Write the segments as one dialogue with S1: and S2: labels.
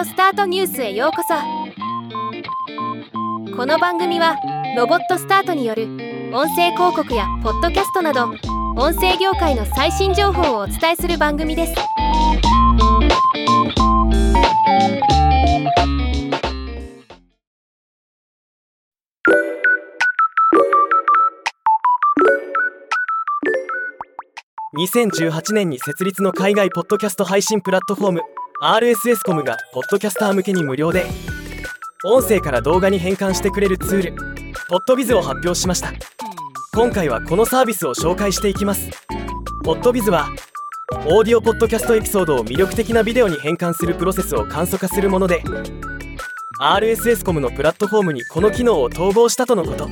S1: オスタートニュースへようこそ。この番組はロボットスタートによる音声広告やポッドキャストなど音声業界の最新情報をお伝えする番組です。
S2: 2018年に設立の海外ポッドキャスト配信プラットフォーム RSS コムがポッドキャスター向けに無料で音声から動画に変換してくれるツールポッドビズを発表しました。今回はこのサービスを紹介していきます。ポッドビズはオーディオポッドキャストエピソードを魅力的なビデオに変換するプロセスを簡素化するもので RSS コムのプラットフォームにこの機能を統合したとのこと。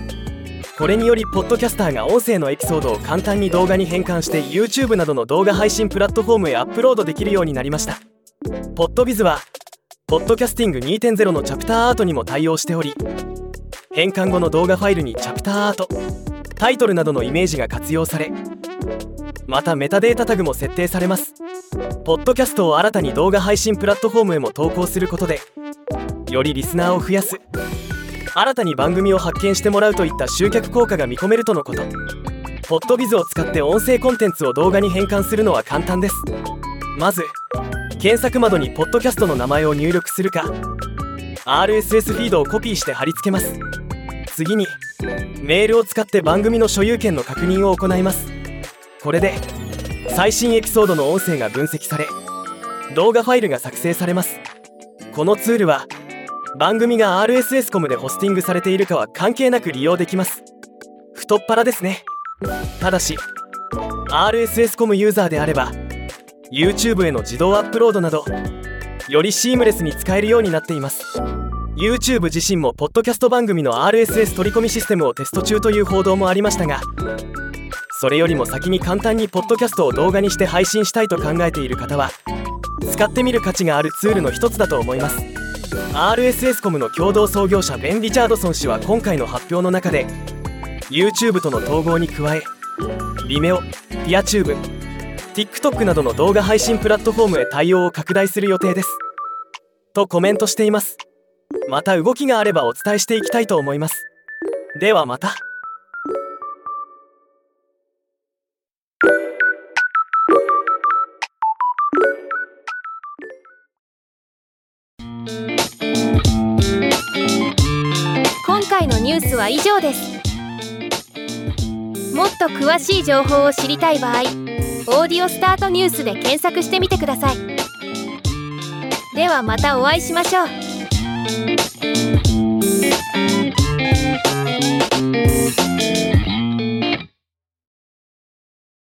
S2: これによりポッドキャスターが音声のエピソードを簡単に動画に変換して YouTube などの動画配信プラットフォームへアップロードできるようになりました。ポッドビズはポッドキャスティング2.0のチャプターアートにも対応しており変換後の動画ファイルにチャプターアートタイトルなどのイメージが活用されまたメタデータタグも設定されます。ポッドキャストを新たに動画配信プラットフォームへも投稿することでよりリスナーを増やす。新たに番組を発見してもらうといった集客効果が見込めるとのこと。ポッドビズを使って音声コンテンツを動画に変換するのは簡単です。まず検索窓にポッドキャストの名前を入力するか RSS フィードをコピーして貼り付けます。次にメールを使って番組の所有権の確認を行います。これで最新エピソードの音声が分析され動画ファイルが作成されます。このツールは番組が RSS コムでホスティングされているかは関係なく利用できます。太っ腹ですね。ただし RSS コムユーザーであれば YouTube への自動アップロードなどよりシームレスに使えるようになっています。YouTube 自身もポッドキャスト番組の RSS 取り込みシステムをテスト中という報道もありましたがそれよりも先に簡単にポッドキャストを動画にして配信したいと考えている方は使ってみる価値があるツールの一つだと思います。RSS コムの共同創業者ベン・リチャードソン氏は今回の発表の中で YouTube との統合に加え Vimeo、PeerTube、TikTok などの動画配信プラットフォームへ対応を拡大する予定です。とコメントしています。また動きがあればお伝えしていきたいと思います。ではまた。
S1: 今回のニュースは以上です。っと詳しい情報を知りたい場合「オーディオスタートニュース」で検索してみてください。ではまたお会いしましょう。